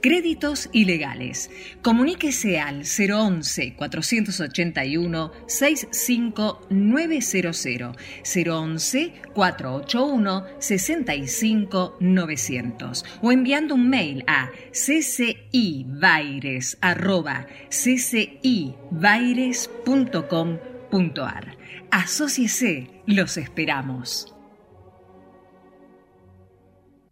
Créditos ilegales. Comuníquese al 011-481-65900, 011-481-65900 o enviando un mail a ccibaires.ccibaires.com.ar. Asociese, los esperamos.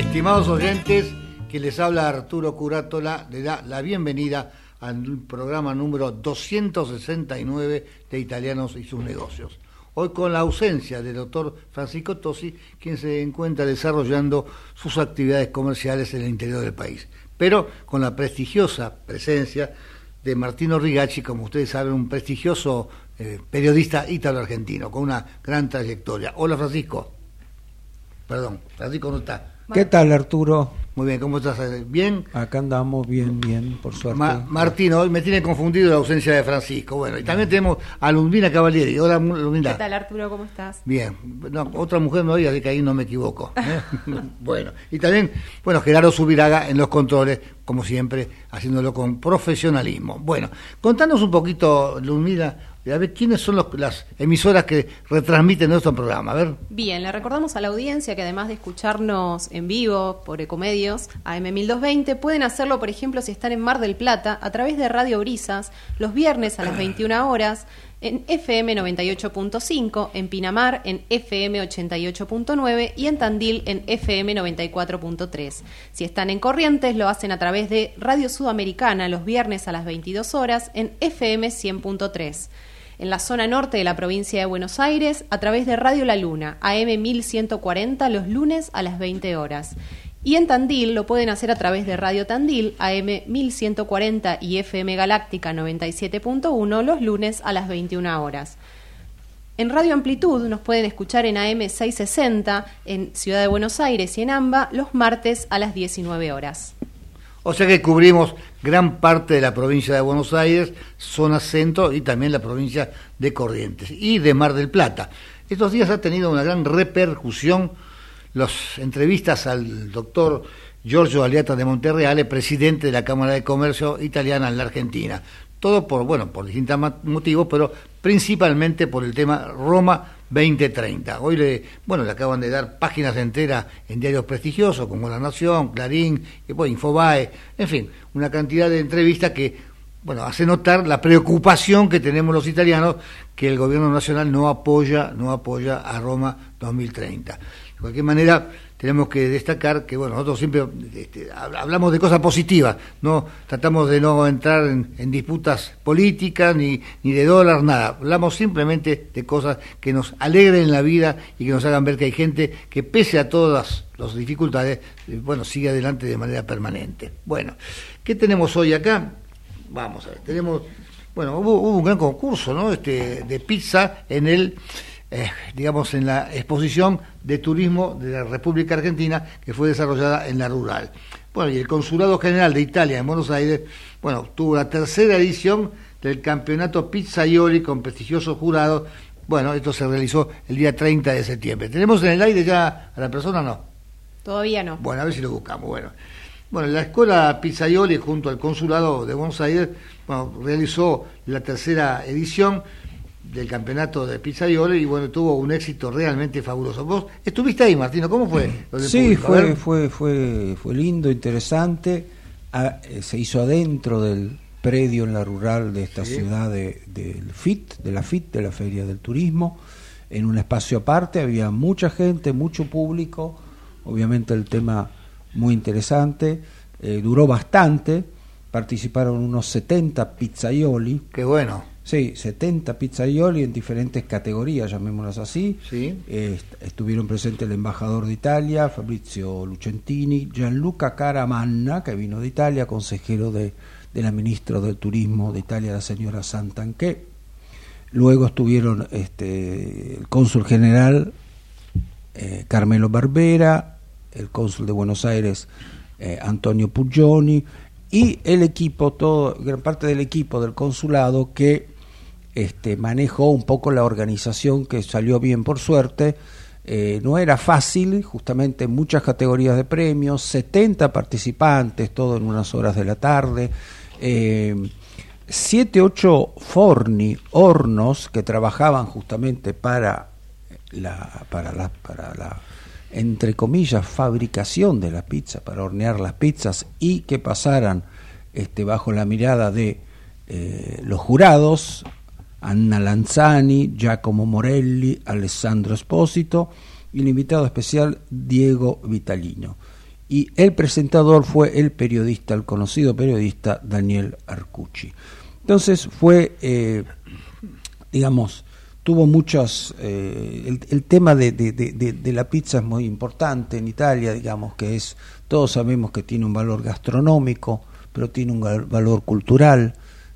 Estimados oyentes, que les habla Arturo Curátola, le da la bienvenida al programa número 269 de Italianos y sus negocios. Hoy con la ausencia del doctor Francisco Tosi, quien se encuentra desarrollando sus actividades comerciales en el interior del país, pero con la prestigiosa presencia de Martino Rigacci, como ustedes saben, un prestigioso eh, periodista ítalo-argentino, con una gran trayectoria. Hola Francisco. Perdón, Francisco no está. ¿Qué tal, Arturo? Muy bien, ¿cómo estás? ¿Bien? Acá andamos bien, bien, por suerte. Martín, hoy me tiene confundido la ausencia de Francisco. Bueno, y también tenemos a Lumina Cavalieri. Hola, Lumina. ¿Qué tal, Arturo? ¿Cómo estás? Bien. otra mujer me oye, así que ahí no me equivoco. ¿eh? bueno, y también, bueno, Gerardo Subiraga en los controles, como siempre, haciéndolo con profesionalismo. Bueno, contanos un poquito, Lumina, a ver, ¿quiénes son las emisoras que retransmiten nuestro programa? A ver. Bien, le recordamos a la audiencia que además de escucharnos en vivo por Ecomedios, AM1220, pueden hacerlo, por ejemplo, si están en Mar del Plata, a través de Radio Brisas, los viernes a las 21 horas, en FM 98.5, en Pinamar en FM 88.9 y en Tandil en FM 94.3. Si están en Corrientes, lo hacen a través de Radio Sudamericana los viernes a las 22 horas en FM 100.3 en la zona norte de la provincia de Buenos Aires a través de Radio La Luna, AM 1140 los lunes a las 20 horas. Y en Tandil lo pueden hacer a través de Radio Tandil, AM 1140 y FM Galáctica 97.1 los lunes a las 21 horas. En Radio Amplitud nos pueden escuchar en AM 660 en Ciudad de Buenos Aires y en AMBA los martes a las 19 horas. O sea que cubrimos gran parte de la provincia de Buenos Aires, zona centro y también la provincia de Corrientes y de Mar del Plata. Estos días ha tenido una gran repercusión las entrevistas al doctor Giorgio Aliata de Monterreale, presidente de la Cámara de Comercio Italiana en la Argentina. Todo por, bueno, por distintos motivos, pero principalmente por el tema Roma 2030. Hoy le, bueno, le acaban de dar páginas enteras en diarios prestigiosos como La Nación, Clarín, Infobae, en fin, una cantidad de entrevistas que bueno, hace notar la preocupación que tenemos los italianos que el gobierno nacional no apoya, no apoya a Roma 2030. De cualquier manera, tenemos que destacar que, bueno, nosotros siempre este, hablamos de cosas positivas, no tratamos de no entrar en, disputas políticas ni, ni de dólar, nada. Hablamos simplemente de cosas que nos alegren la vida y que nos hagan ver que hay gente que, pese a todas las dificultades, eh, bueno, sigue adelante de manera permanente. Bueno, ¿qué tenemos hoy acá? Vamos a ver, tenemos, bueno, hubo, un gran concurso, ¿no? Este, de pizza en el eh, digamos, en la exposición de turismo de la República Argentina que fue desarrollada en la rural. Bueno, y el Consulado General de Italia en Buenos Aires, bueno, tuvo la tercera edición del campeonato Pizzaioli con prestigiosos jurados. Bueno, esto se realizó el día 30 de septiembre. ¿Tenemos en el aire ya a la persona o no? Todavía no. Bueno, a ver si lo buscamos. Bueno, bueno la escuela Pizzaioli junto al Consulado de Buenos Aires bueno, realizó la tercera edición del campeonato de pizzaioli y bueno, tuvo un éxito realmente fabuloso. Vos estuviste ahí, Martino, ¿cómo fue? Sí, fue, fue, fue, fue lindo, interesante. Ah, eh, se hizo adentro del predio en la rural de esta ciudad del FIT, de la FIT, de la Feria del Turismo, en un espacio aparte, había mucha gente, mucho público, obviamente el tema muy interesante, eh, duró bastante, participaron unos 70 pizzaioli. Qué bueno Sí, 70 pizzaioli en diferentes categorías, llamémoslas así. Sí. estuvieron presentes el embajador de Italia, Fabrizio Lucentini, Gianluca Caramanna, que vino de Italia, consejero de, la ministra del Turismo de Italia, la señora Santanché. Luego estuvieron este, el cónsul general eh, Carmelo Barbera, el cónsul de Buenos Aires eh, Antonio Puggioni y el equipo, todo, gran parte del equipo del consulado que este, manejó un poco la organización que salió bien por suerte. Eh, no era fácil, justamente muchas categorías de premios, 70 participantes, todo en unas horas de la tarde, eh, 7, 8 forni, hornos que trabajaban justamente para la, para la, para la, entre comillas, fabricación de la pizza, para hornear las pizzas y que pasaran este, bajo la mirada de eh, los jurados, Anna Lanzani, Giacomo Morelli, Alessandro Espósito y el invitado especial Diego Vitalino. Y el presentador fue el periodista, el conocido periodista Daniel Arcucci. Entonces fue, eh, digamos, tuvo muchos, eh, el, tema de, de, la pizza es muy importante en Italia, digamos, que es, todos sabemos que tiene un valor gastronómico, pero tiene un valor cultural,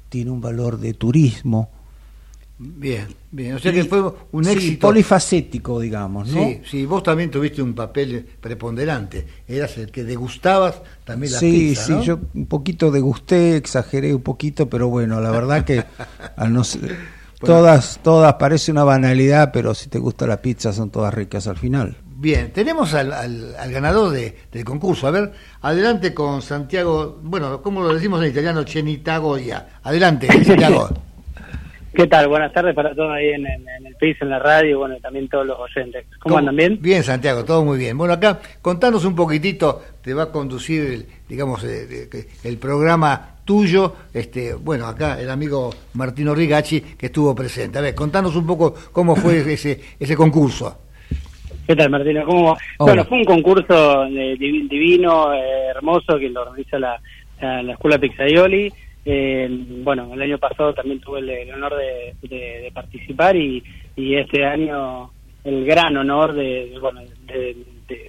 tiene un valor de turismo, Bien, bien. O sea que fue un éxito. Polifacético, digamos, ¿no? Sí, sí. Vos también tuviste un papel preponderante. Eras el que degustabas también la sí, pizza, Sí, yo un poquito degusté, exageré un poquito, pero bueno, la verdad que al no todas, todas parece una banalidad, pero si te gusta la pizza son todas ricas al final. Bien, tenemos al, al, ganador de, del concurso. A ver, adelante con Santiago, bueno, ¿cómo lo decimos en italiano? Chenitagoya. Adelante, Santiago. ¿Qué tal? Buenas tardes para todos ahí en, el piso, en la radio, bueno, y también todos los oyentes. ¿Cómo, andan bien? Bien, Santiago, todo muy bien. Bueno, acá contanos un poquitito, te va a conducir, el, digamos, eh, el programa tuyo, este, bueno, acá el amigo Martino Rigacci que estuvo presente. A ver, contanos un poco cómo fue ese, ese concurso. ¿Qué tal, Martino? ¿Cómo Bueno, fue un concurso eh, divino, eh, hermoso, que lo organiza la, la, Escuela Pizzaioli eh, bueno, el año pasado también tuve el, honor de, participar y, este año el gran honor de, bueno, de,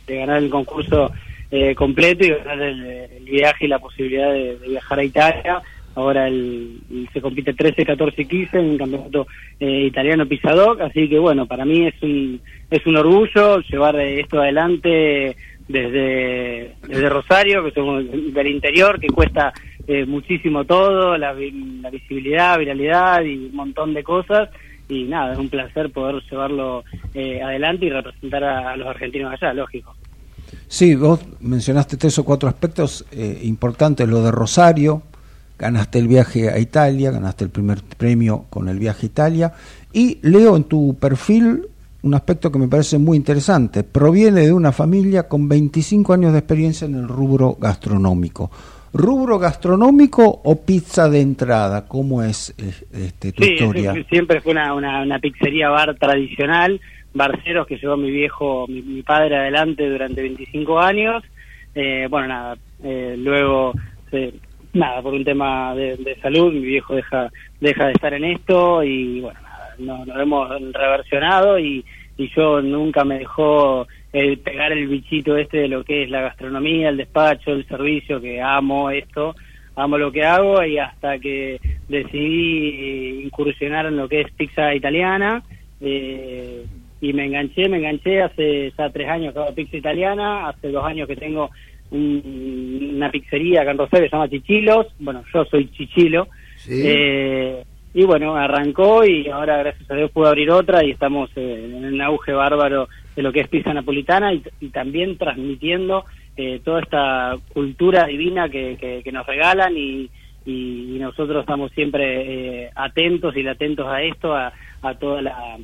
ganar el concurso eh, completo y ganar el, viaje y la posibilidad de, viajar a Italia. Ahora el, se compite 13, 14 y 15 en un campeonato eh, italiano Pisadoc, así que bueno, para mí es un, es un orgullo llevar esto adelante desde, desde Rosario, que somos del interior, que cuesta eh, muchísimo todo, la, visibilidad, viralidad y un montón de cosas. Y nada, es un placer poder llevarlo eh, adelante y representar a, los argentinos allá, lógico. Sí, vos mencionaste tres o cuatro aspectos eh, importantes, lo de Rosario, ganaste el viaje a Italia, ganaste el primer premio con el viaje a Italia, y leo en tu perfil un aspecto que me parece muy interesante, proviene de una familia con 25 años de experiencia en el rubro gastronómico. ¿Rubro gastronómico o pizza de entrada? ¿Cómo es este, tu historia? Siempre fue una, una, pizzería bar tradicional, barceros que llevó mi viejo, mi, padre adelante durante 25 años. Eh, bueno, nada, eh, luego, nada, por un tema de, salud, mi viejo deja, deja de estar en esto y bueno, nada, nos, hemos reversionado y, y yo nunca me dejó el pegar el bichito este de lo que es la gastronomía, el despacho, el servicio, que amo esto, amo lo que hago y hasta que decidí incursionar en lo que es pizza italiana eh, y me enganché, me enganché hace ya tres años que hago pizza italiana, hace dos años que tengo una pizzería acá en Rosario que se llama Chichilos, bueno, yo soy Chichilo, eh, y bueno, arrancó y ahora gracias a Dios pude abrir otra y estamos en un auge bárbaro de lo que es pizza napolitana y, también transmitiendo eh, toda esta cultura divina que, que, nos regalan y, y, nosotros estamos siempre eh, atentos y atentos a esto, a, a toda la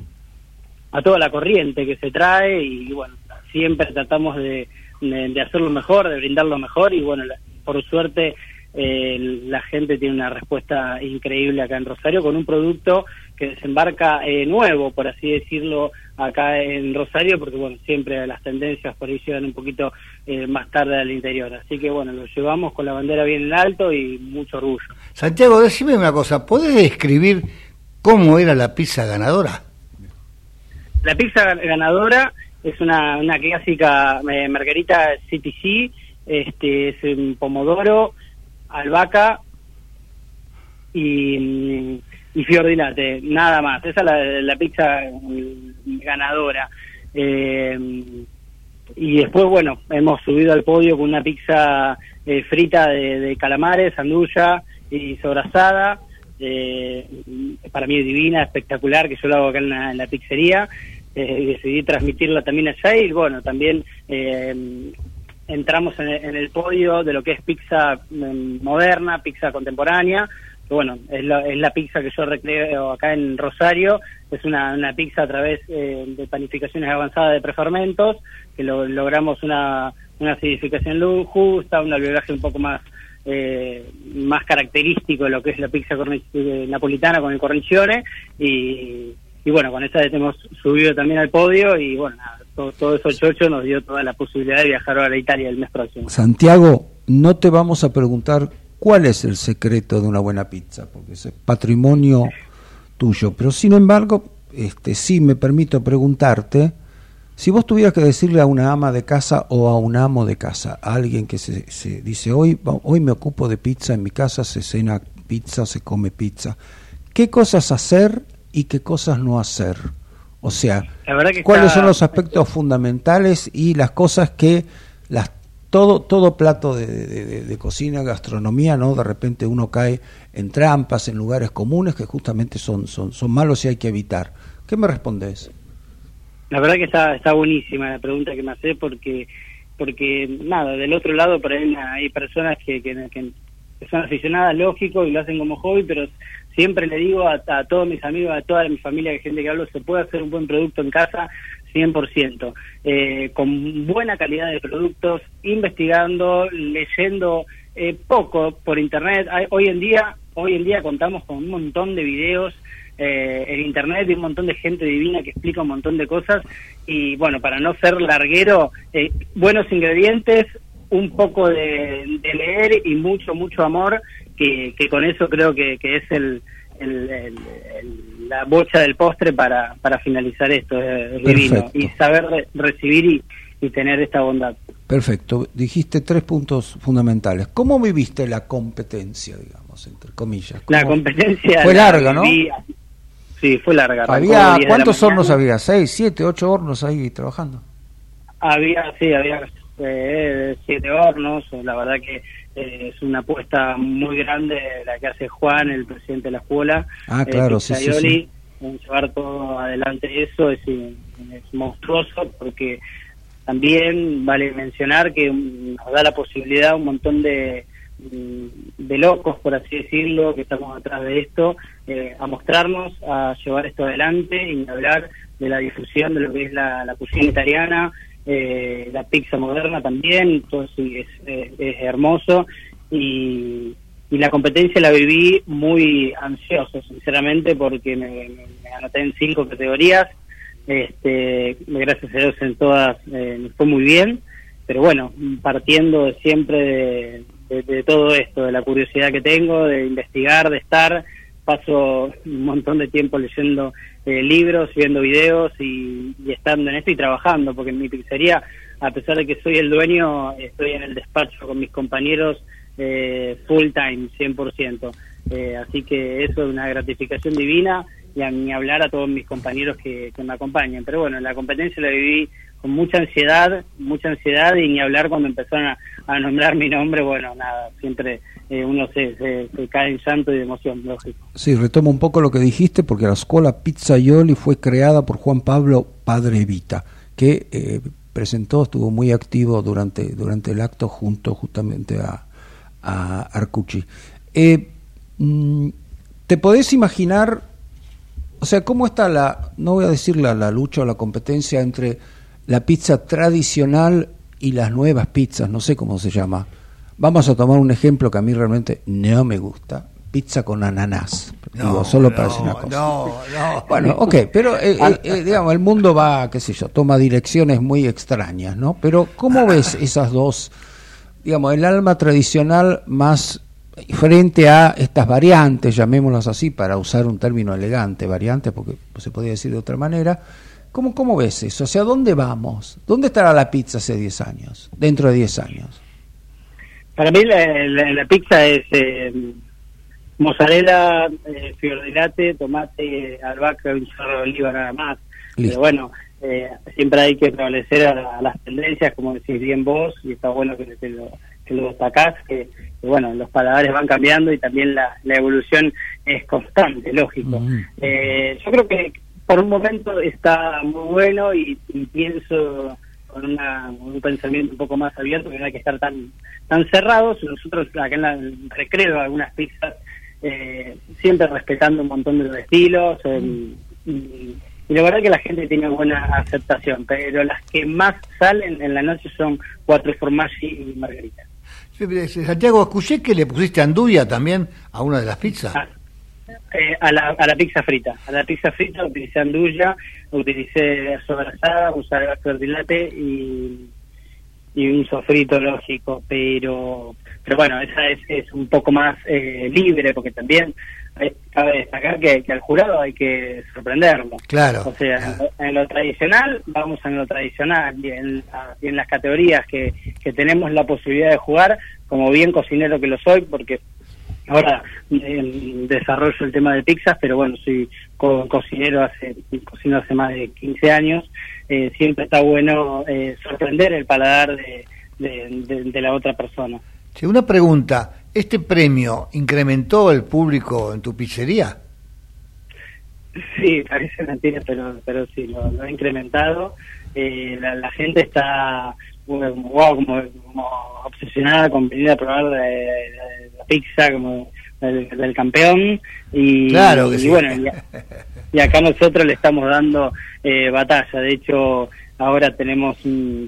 a toda la corriente que se trae y bueno, siempre tratamos de, de, hacerlo mejor, de brindarlo mejor y bueno, por suerte eh, la gente tiene una respuesta increíble acá en Rosario con un producto que desembarca eh, nuevo, por así decirlo, acá en Rosario, porque bueno, siempre las tendencias por ahí llegan un poquito eh, más tarde al interior. Así que bueno, lo llevamos con la bandera bien en alto y mucho orgullo. Santiago, decime una cosa, ¿podés describir cómo era la pizza ganadora? La pizza ganadora es una, una clásica eh, margarita CTC, este, es un pomodoro, albahaca y, y nada más. Esa es la, pizza ganadora. Eh, y después, bueno, hemos subido al podio con una pizza eh, frita de, calamares, sandulla y sobrasada. Eh, para mí es divina, espectacular, que yo lo hago acá en la pizzería eh, decidí transmitirla también allá y bueno, también eh, entramos en el, podio de lo que es pizza mm, moderna, pizza contemporánea, bueno, es la, es la pizza que yo recreo acá en Rosario, es una, una pizza a través eh, de panificaciones avanzadas de prefermentos, que lo, logramos una, una acidificación justa, un alveolaje un poco más eh, más característico de lo que es la pizza eh, napolitana con el cornicione y, y bueno, con esa hemos subido también al podio y bueno, todo, eso chocho nos dio toda la posibilidad de viajar ahora a Italia el mes próximo. Santiago, no te vamos a preguntar cuál es el secreto de una buena pizza, porque es patrimonio tuyo, pero sin embargo, este sí me permito preguntarte, si vos tuvieras que decirle a una ama de casa o a un amo de casa, a alguien que se, se dice, hoy, hoy me ocupo de pizza en mi casa, se cena pizza, se come pizza, ¿qué cosas hacer y qué cosas no hacer. O sea, cuáles son los aspectos fundamentales y las cosas que las todo todo plato de, de, cocina, gastronomía, no, de repente uno cae en trampas, en lugares comunes que justamente son son son malos y hay que evitar. ¿Qué me respondes? La verdad que está está buenísima la pregunta que me hace porque porque nada, del otro lado por ahí hay personas que, que, que son aficionadas, lógico, y lo hacen como hobby, pero siempre le digo a, todos mis amigos, a toda mi familia, a gente que hablo, se puede hacer un buen producto en casa 100%, eh, con buena calidad de productos, investigando, leyendo eh, poco por internet. hoy en día, hoy en día contamos con un montón de videos eh, en internet y un montón de gente divina que explica un montón de cosas y bueno, para no ser larguero, eh, buenos ingredientes, un poco de, leer y mucho, mucho amor, que, con eso creo que, es el, la bocha del postre para, para finalizar esto, es divino, y saber recibir y, tener esta bondad. Perfecto, dijiste tres puntos fundamentales. ¿Cómo viviste la competencia, digamos, entre comillas? La competencia... Fue larga, ¿no? Sí, fue larga. Había, ¿Cuántos hornos había? ¿Seis, siete, ocho hornos ahí trabajando? Había, sí, había eh, siete hornos. La verdad que eh, es una apuesta muy grande la que hace Juan, el presidente de la escuela. Ah, claro, sí, sí, En llevar todo adelante eso es, es monstruoso porque también vale mencionar que nos da la posibilidad un montón de, de locos, por así decirlo, que estamos atrás de esto, eh, a mostrarnos, a llevar esto adelante y hablar de la difusión de lo que es la, la cocina italiana, eh, la pizza moderna también, todo es, es, hermoso. Y, y, la competencia la viví muy ansioso, sinceramente, porque me, anoté en cinco categorías, este, gracias a Dios en todas eh, fue muy bien, pero bueno, partiendo siempre de, de todo esto, de la curiosidad que tengo, de investigar, de estar, paso un montón de tiempo leyendo eh, libros, viendo videos y, estando en esto y trabajando, porque en mi pizzería, a pesar de que soy el dueño, estoy en el despacho con mis compañeros eh, full time, 100%. Eh, así que eso es una gratificación divina y a ni hablar a todos mis compañeros que, me acompañan. Pero bueno, la competencia la viví con mucha ansiedad, mucha ansiedad y ni hablar cuando empezaron a, nombrar mi nombre, bueno, nada, siempre eh, uno se, se, cae en llanto y de emoción, lógico. Sí, retomo un poco lo que dijiste, porque la escuela Pizzaioli fue creada por Juan Pablo Padre Vita, que eh, presentó, estuvo muy activo durante, durante el acto junto justamente a, a Arcucci. Eh, mm, ¿Te podés imaginar, o sea, cómo está la, no voy a decir la, la lucha o la competencia entre la pizza tradicional y las nuevas pizzas, no sé cómo se llama. Vamos a tomar un ejemplo que a mí realmente no me gusta, pizza con ananás. No, solo para decir una cosa. No, no. Bueno, ok, pero eh, eh, eh, digamos, el mundo va, qué sé yo, toma direcciones muy extrañas, ¿no? Pero ¿cómo ves esas dos, digamos, el alma tradicional más frente a estas variantes, llamémoslas así, para usar un término elegante, variantes, porque se podría decir de otra manera, ¿Cómo, ¿Cómo ves eso? O sea, ¿dónde vamos? ¿Dónde estará la pizza hace 10 años? Dentro de 10 años. Para mí la, pizza es eh, mozzarella, eh, fior de latte, tomate, albahaca, un chorro de oliva nada más. Pero bueno, eh, siempre hay que prevalecer a, las tendencias, como decís bien vos, y está bueno que, lo, que lo destacás, que, bueno, los paladares van cambiando y también la, evolución es constante, lógico. Eh, yo creo que por un momento está muy bueno y, pienso con un pensamiento un poco más abierto que no hay que estar tan tan cerrados. Nosotros acá en el recreo algunas pizzas eh, siempre respetando un montón de los estilos y, la verdad que la gente tiene buena aceptación, pero las que más salen en la noche son cuatro formaggi y margarita. Santiago, escuché que le pusiste anduya también a una de las pizzas. Ah, eh, a, la, a la pizza frita. A la pizza frita utilicé andulla, utilicé sobrasada, usé dilate y, y un sofrito lógico, pero pero bueno, esa es, es un poco más eh, libre porque también cabe destacar que, al jurado hay que sorprenderlo. Claro. O sea, En, lo, tradicional, vamos en lo tradicional y en, en las categorías que, que tenemos la posibilidad de jugar, como bien cocinero que lo soy, porque Ahora eh, desarrollo el tema de pizzas, pero bueno, soy cocinero hace cocino hace más de 15 años. Eh, siempre está bueno eh, sorprender el paladar de, de, la otra persona. Sí, una pregunta. ¿Este premio incrementó el público en tu pizzería? Sí, parece mentira, pero, pero sí, lo, ha incrementado. Eh, la, gente está como, obsesionada con venir a probar la, pizza como del, campeón y, claro bueno y, acá nosotros le estamos dando eh, batalla de hecho ahora tenemos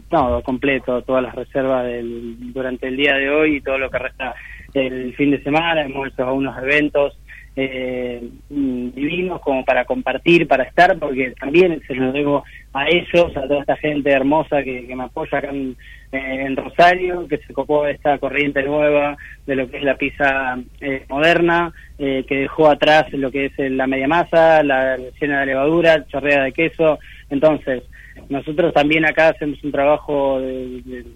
todo completo todas las reservas del, durante el día de hoy y todo lo que resta el fin de semana hemos hecho algunos eventos eh, divinos como para compartir, para estar, porque también se lo debo a ellos, a toda esta gente hermosa que, me apoya acá en, Rosario, que se copó esta corriente nueva de lo que es la pizza eh, moderna, eh, que dejó atrás lo que es la media masa, la llena de levadura, chorrea de queso. Entonces, nosotros también acá hacemos un trabajo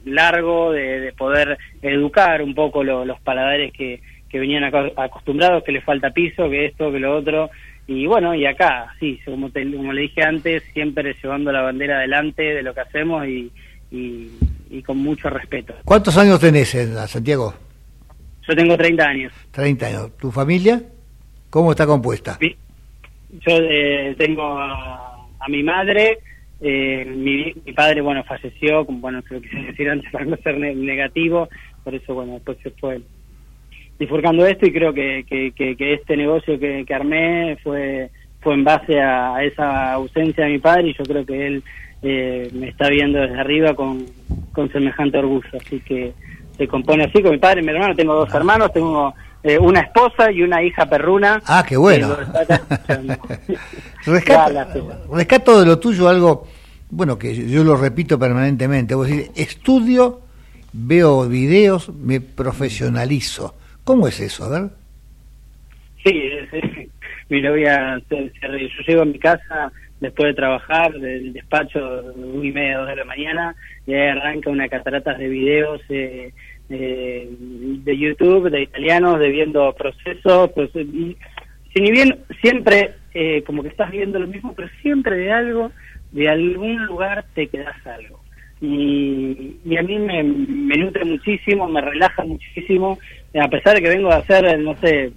largo de, poder educar un poco los paladares que que venían acostumbrados, que les falta piso, que esto, que lo otro. Y bueno, y acá, sí, como, como le dije antes, siempre llevando la bandera adelante de lo que hacemos y, y, con mucho respeto. ¿Cuántos años tenés, en Santiago? Yo tengo 30 años. 30 años. ¿Tu familia? ¿Cómo está compuesta? Yo eh, tengo a, mi madre, eh, mi, mi, padre, bueno, falleció, como bueno, se lo quise decir antes para no ser negativo, por eso, bueno, después se fue disfrutando esto y creo que, que, este negocio que, armé fue fue en base a, esa ausencia de mi padre y yo creo que él eh, me está viendo desde arriba con, con semejante orgullo. Así que se compone así con mi padre y mi hermano. Tengo dos hermanos tengo eh, una esposa y una hija perruna. Ah qué bueno. Rescato, de lo tuyo algo bueno que yo lo repito permanentemente. Vos decís estudio veo videos me profesionalizo. ¿Cómo es eso? A ver. Sí, mi novia, yo llego a mi casa después de trabajar, del despacho, una y media, dos de la mañana, y ahí arranca una catarata de videos eh, de YouTube, de italianos, de viendo procesos, pues, si ni bien siempre eh, como que estás viendo lo mismo, pero siempre de algo, de algún lugar te quedas algo. Y, y a mí me, me nutre muchísimo, me relaja muchísimo, a pesar de que vengo a hacer, no sé,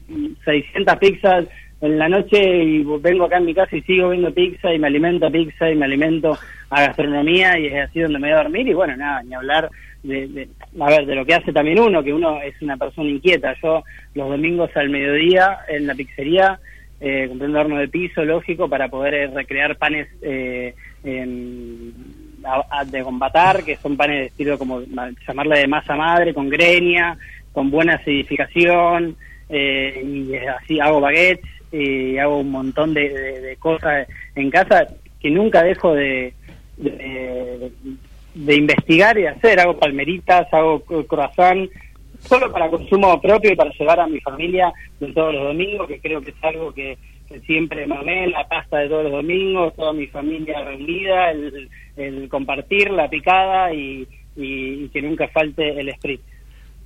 600 pizzas en la noche y vengo acá en mi casa y sigo viendo pizza y me alimento a pizza y me alimento a gastronomía y es así donde me voy a dormir y bueno, nada, ni hablar de, a ver, de lo que hace también uno, que uno es una persona inquieta. Yo los domingos al mediodía en la pizzería eh, compré un horno de piso, lógico, para poder eh, recrear panes eh, de combatar, que son panes de estilo como llamarle de masa madre, con greña, con buena acidificación, eh, y así hago baguettes, y hago un montón de, cosas en casa que nunca dejo de, de, investigar y hacer. Hago palmeritas, hago croissant, solo para consumo propio y para llevar a mi familia de todos los domingos, que creo que es algo que, siempre mamé, la pasta de todos los domingos, toda mi familia reunida, el, compartir la picada y, y, que nunca falte el spritz.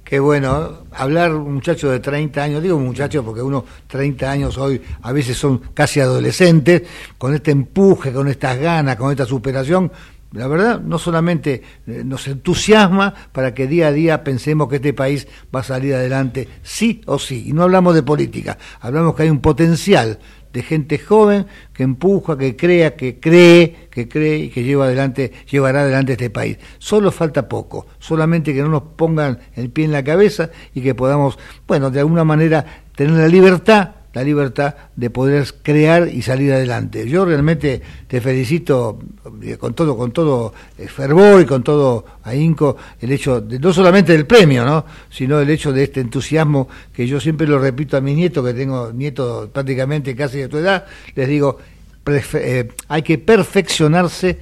Qué bueno, hablar un muchacho de 30 años, digo muchacho porque uno 30 años hoy a veces son casi adolescentes, con este empuje, con estas ganas, con esta superación, la verdad, no solamente eh, nos entusiasma para que día a día pensemos que este país va a salir adelante, sí o sí. Y no hablamos de política, hablamos que hay un potencial de gente joven que empuja, que crea, que cree, que cree y que lleva adelante, llevará adelante este país. Solo falta poco, solamente que no nos pongan el pie en la cabeza y que podamos, bueno, de alguna manera tener la libertad la libertad de poder crear y salir adelante. Yo realmente te felicito eh, con todo, con todo eh, fervor y con todo ahínco el hecho de, no solamente del premio, ¿no? sino el hecho de este entusiasmo que yo siempre lo repito a mis nietos, que tengo nietos prácticamente casi de tu edad, les digo, eh, hay que perfeccionarse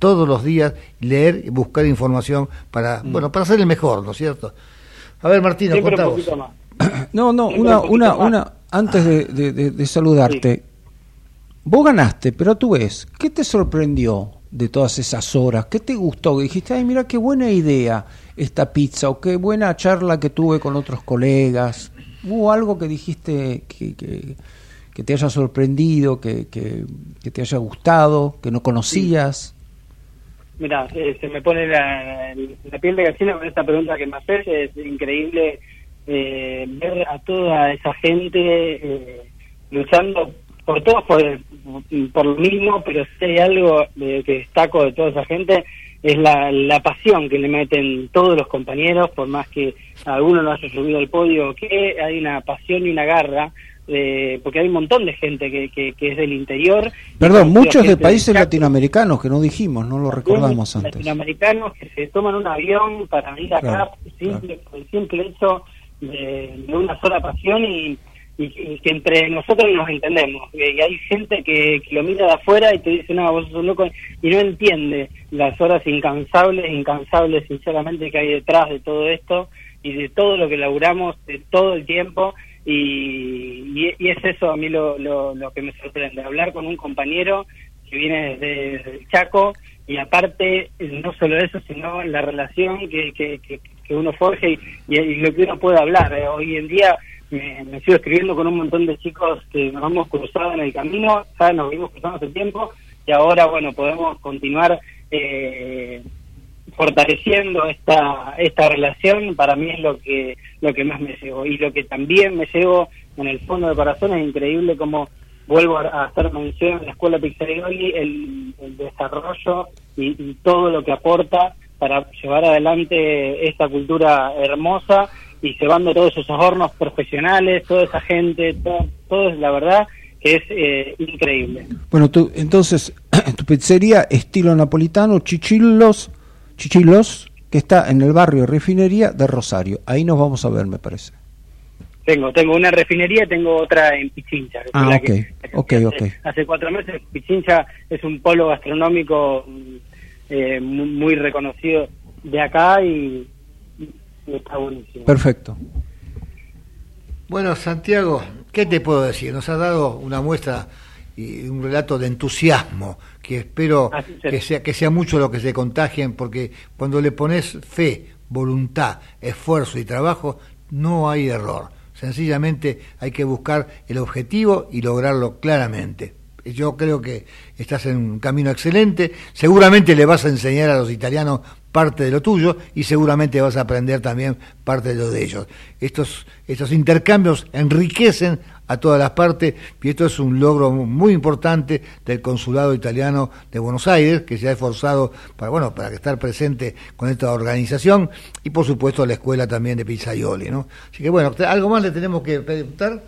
todos los días, leer y buscar información para, mm. bueno, para ser el mejor, ¿no es cierto? A ver, Martino, contamos. No, no, una, una, una, antes de, saludarte, vos ganaste, pero tú ves, ¿qué te sorprendió de todas esas horas? ¿Qué te gustó? Dijiste, ay, mira qué buena idea esta pizza, o qué buena charla que tuve con otros colegas. ¿Hubo algo que dijiste que, que, te haya sorprendido, que, que, te haya gustado, que no conocías? Mira, eh, se me pone la, la, piel de gallina con esta pregunta que me haces, es increíble eh, ver a toda esa gente eh, luchando por todos por, por lo mismo, pero si hay algo que destaco de toda esa gente es la, la pasión que le meten todos los compañeros, por más que alguno no haya subido al podio, que hay una pasión y una garra eh, porque hay un montón de gente que, que, es del interior. Perdón, muchos de países latinoamericanos que no dijimos, no lo recordamos antes. Latinoamericanos que se toman un avión para ir acá, simple, por el simple hecho de, una sola pasión y, que entre nosotros nos entendemos. Y hay gente que, lo mira de afuera y te dice, no, vos sos un loco, y no entiende las horas incansables, incansables sinceramente que hay detrás de todo esto y de todo lo que laburamos de todo el tiempo. Y, y, es eso a mí lo, lo, lo, que me sorprende, hablar con un compañero que viene desde, Chaco y aparte no solo eso, sino la relación que, que, que uno forje y, lo que uno puede hablar. Eh, hoy en día me, sigo escribiendo con un montón de chicos que nos hemos cruzado en el camino, ya nos vimos cruzando hace tiempo y ahora, bueno, podemos continuar eh, fortaleciendo esta esta relación. Para mí es lo que lo que más me llevo y lo que también me llevo en el fondo del corazón es increíble como vuelvo a hacer mención en la escuela Pizzarioli el, el desarrollo y todo lo que aporta para llevar adelante esta cultura hermosa y llevando todos esos hornos profesionales, toda esa gente, todo, es la verdad que es eh, increíble. Bueno, tú, entonces, tu pizzería estilo napolitano, Chichilos, Chichilos, que está en el barrio Refinería de Rosario. Ahí nos vamos a ver, me parece. Tengo, tengo una refinería, tengo otra en Pichincha. Ah, ok, hace, Hace cuatro meses Pichincha es un polo gastronómico eh, muy, reconocido de acá y, está buenísimo. Perfecto. Bueno, Santiago, ¿qué te puedo decir? Nos has dado una muestra y un relato de entusiasmo que espero que sea que sea mucho lo que se contagien porque cuando le pones fe, voluntad, esfuerzo y trabajo no hay error Sencillamente hay que buscar el objetivo y lograrlo claramente. Yo creo que estás en un camino excelente. Seguramente le vas a enseñar a los italianos parte de lo tuyo y seguramente vas a aprender también parte de lo de ellos. Estos, estos intercambios enriquecen a todas las partes y esto es un logro muy importante del consulado italiano de Buenos Aires que se ha esforzado para bueno para estar presente con esta organización y por supuesto la escuela también de Pizzaioli, ¿no? Así que bueno, algo más le tenemos que preguntar.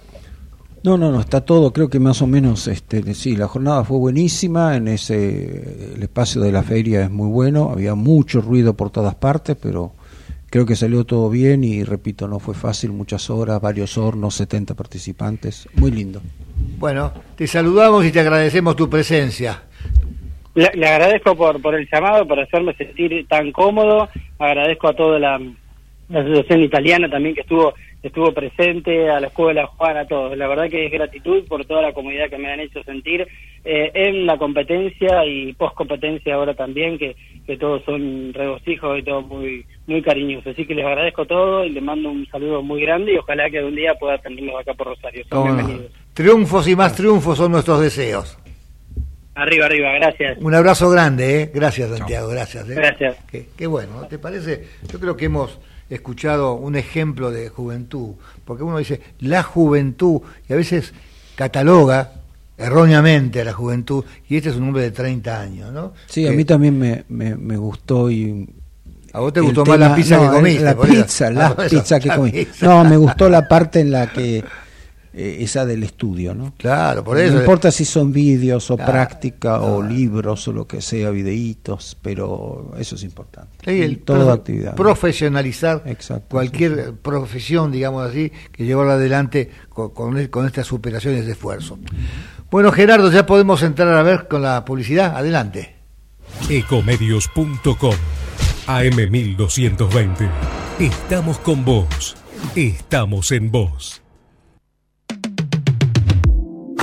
No, no, no, está todo, creo que más o menos, este, sí, la jornada fue buenísima, en ese, el espacio de la feria es muy bueno, había mucho ruido por todas partes, pero creo que salió todo bien y repito, no fue fácil, muchas horas, varios hornos, 70 participantes, muy lindo. Bueno, te saludamos y te agradecemos tu presencia. Le, agradezco por, por el llamado, por hacerme sentir tan cómodo, agradezco a toda la, la asociación italiana también que estuvo estuvo presente, a la escuela Juan, a todos. La verdad que es gratitud por toda la comunidad que me han hecho sentir eh, en la competencia y post competencia ahora también, que, que todos son regocijos y todos muy muy cariñosos. Así que les agradezco todo y les mando un saludo muy grande y ojalá que un día pueda tenerlos acá por Rosario. Son bienvenidos. Triunfos y más triunfos son nuestros deseos. Arriba, arriba, gracias. Un abrazo grande, ¿eh? Gracias, Santiago, gracias. ¿eh? Gracias. Qué, qué bueno, ¿te parece? Yo creo que hemos escuchado un ejemplo de juventud, porque uno dice la juventud y a veces cataloga erróneamente a la juventud y este es un hombre de 30 años, ¿no? Sí, a mí también me, me, gustó y... ¿A vos te gustó más la pizza que comiste? La pizza, la pizza que comí. No, me gustó la parte en la que eh, esa del estudio, ¿no? Claro, por eso. No importa si son vídeos o práctica o libros o lo que sea, videitos, pero eso es importante. el toda actividad. Profesionalizar cualquier profesión, digamos así, que llevarla adelante con, con, estas superaciones de esfuerzo. Bueno, Gerardo, ya podemos entrar a ver con la publicidad. Adelante. Ecomedios.com AM1220. Estamos con vos. Estamos en vos.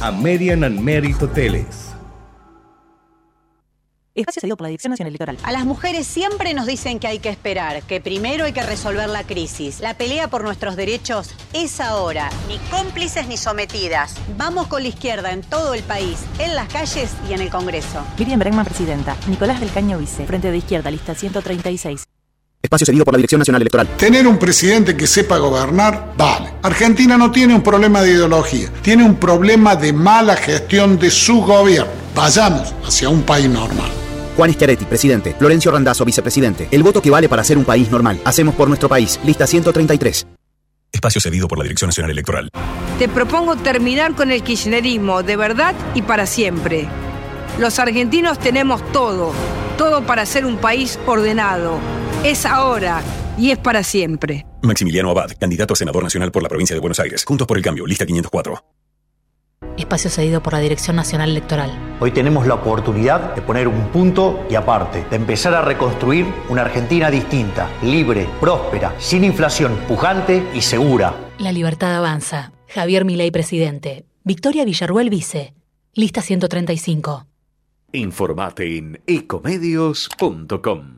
American and Merit Hoteles. Espacio cedido por la Dirección Nacional Electoral. A las mujeres siempre nos dicen que hay que esperar, que primero hay que resolver la crisis. La pelea por nuestros derechos es ahora. Ni cómplices ni sometidas. Vamos con la izquierda en todo el país, en las calles y en el Congreso. Miriam Bregman, presidenta. Nicolás del Caño, vice. Frente de Izquierda, lista 136. Espacio cedido por la Dirección Nacional Electoral. Tener un presidente que sepa gobernar, vale. Argentina no tiene un problema de ideología, tiene un problema de mala gestión de su gobierno. Vayamos hacia un país normal. Juan Schiaretti, presidente. Florencio Randazzo, vicepresidente. El voto que vale para ser un país normal. Hacemos por nuestro país. Lista 133. Espacio cedido por la Dirección Nacional Electoral. Te propongo terminar con el kirchnerismo de verdad y para siempre. Los argentinos tenemos todo, todo para ser un país ordenado es ahora y es para siempre. Maximiliano Abad, candidato a senador nacional por la provincia de Buenos Aires. Juntos por el cambio, lista 504. Espacio cedido por la Dirección Nacional Electoral. Hoy tenemos la oportunidad de poner un punto y aparte, de empezar a reconstruir una Argentina distinta, libre, próspera, sin inflación, pujante y segura. La libertad avanza. Javier Milei, presidente. Victoria Villarruel, vice. Lista 135. Informate en ecomedios.com.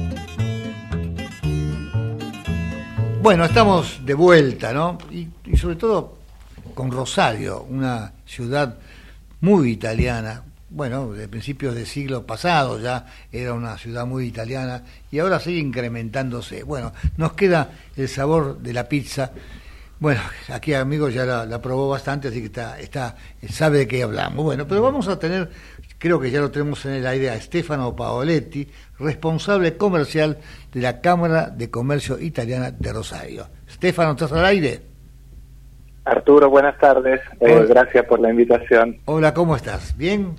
Bueno, estamos de vuelta, ¿no? Y, sobre todo con Rosario, una ciudad muy italiana. Bueno, de principios del siglo pasado ya era una ciudad muy italiana y ahora sigue incrementándose. Bueno, nos queda el sabor de la pizza. Bueno, aquí amigos ya la, probó bastante, así que está, está, sabe de qué hablamos. Bueno, pero vamos a tener, creo que ya lo tenemos en el aire, a Stefano Paoletti, responsable comercial de la Cámara de Comercio Italiana de Rosario. Stefano, ¿estás al aire? Arturo, buenas tardes. Eh, gracias por la invitación. Hola, ¿cómo estás? ¿Bien?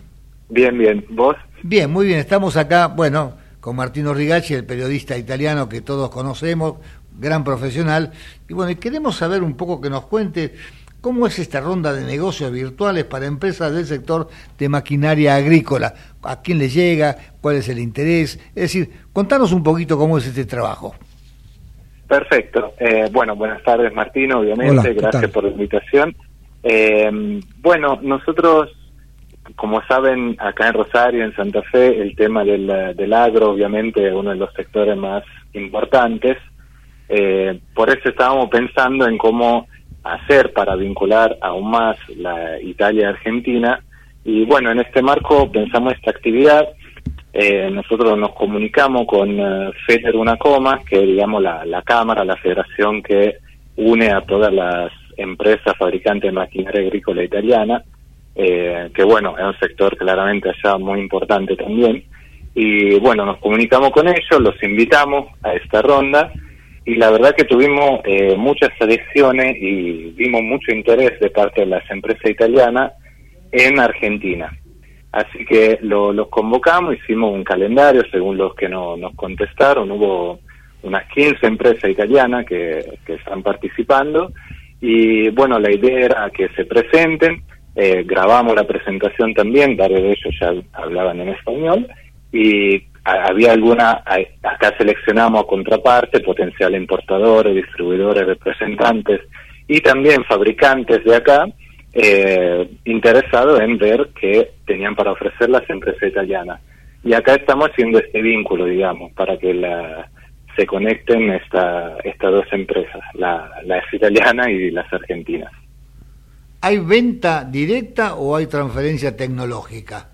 Bien, bien. ¿Vos? Bien, muy bien. Estamos acá, bueno, con Martino Rigacci, el periodista italiano que todos conocemos, gran profesional. Y bueno, y queremos saber un poco que nos cuente ¿Cómo es esta ronda de negocios virtuales para empresas del sector de maquinaria agrícola? ¿A quién le llega? ¿Cuál es el interés? Es decir, contanos un poquito cómo es este trabajo. Perfecto. Eh, bueno, buenas tardes Martín, obviamente. Gracias por la invitación. Eh, bueno, nosotros, como saben, acá en Rosario, en Santa Fe, el tema del, del agro, obviamente, es uno de los sectores más importantes. Eh, por eso estábamos pensando en cómo hacer para vincular aún más la Italia-Argentina. Y bueno, en este marco pensamos esta actividad. Eh, nosotros nos comunicamos con uh, FEDER Unacoma, que es digamos la, la cámara, la federación que une a todas las empresas fabricantes de maquinaria agrícola italiana, eh, que bueno, es un sector claramente allá muy importante también. Y bueno, nos comunicamos con ellos, los invitamos a esta ronda y la verdad que tuvimos eh, muchas adhesiones y vimos mucho interés de parte de las empresas italianas en Argentina. Así que lo, los convocamos, hicimos un calendario según los que no, nos contestaron, hubo unas 15 empresas italianas que, que están participando. Y bueno, la idea era que se presenten, eh, grabamos la presentación también, varios de ellos ya hablaban en español. Y había alguna, acá seleccionamos contraparte, potencial importadores, distribuidores, representantes y también fabricantes de acá eh, interesados en ver qué tenían para ofrecer las empresas italianas. Y acá estamos haciendo este vínculo, digamos, para que la, se conecten esta, estas dos empresas, la, la italiana y las argentinas. ¿Hay venta directa o hay transferencia tecnológica?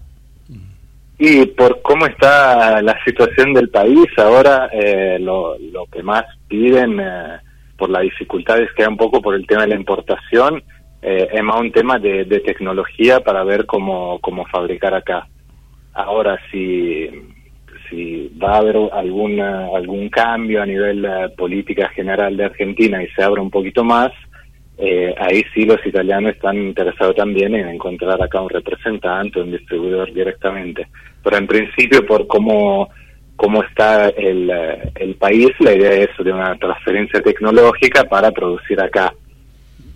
Y por cómo está la situación del país, ahora eh, lo, lo, que más piden, eh, por las dificultades que hay un poco por el tema de la importación, eh, es más un tema de, de, tecnología para ver cómo, cómo fabricar acá. Ahora, si, si va a haber algún, algún cambio a nivel política general de Argentina y se abre un poquito más, eh, ahí sí los italianos están interesados también en encontrar acá un representante, un distribuidor directamente. Pero en principio, por cómo, cómo está el, el país, la idea es de una transferencia tecnológica para producir acá.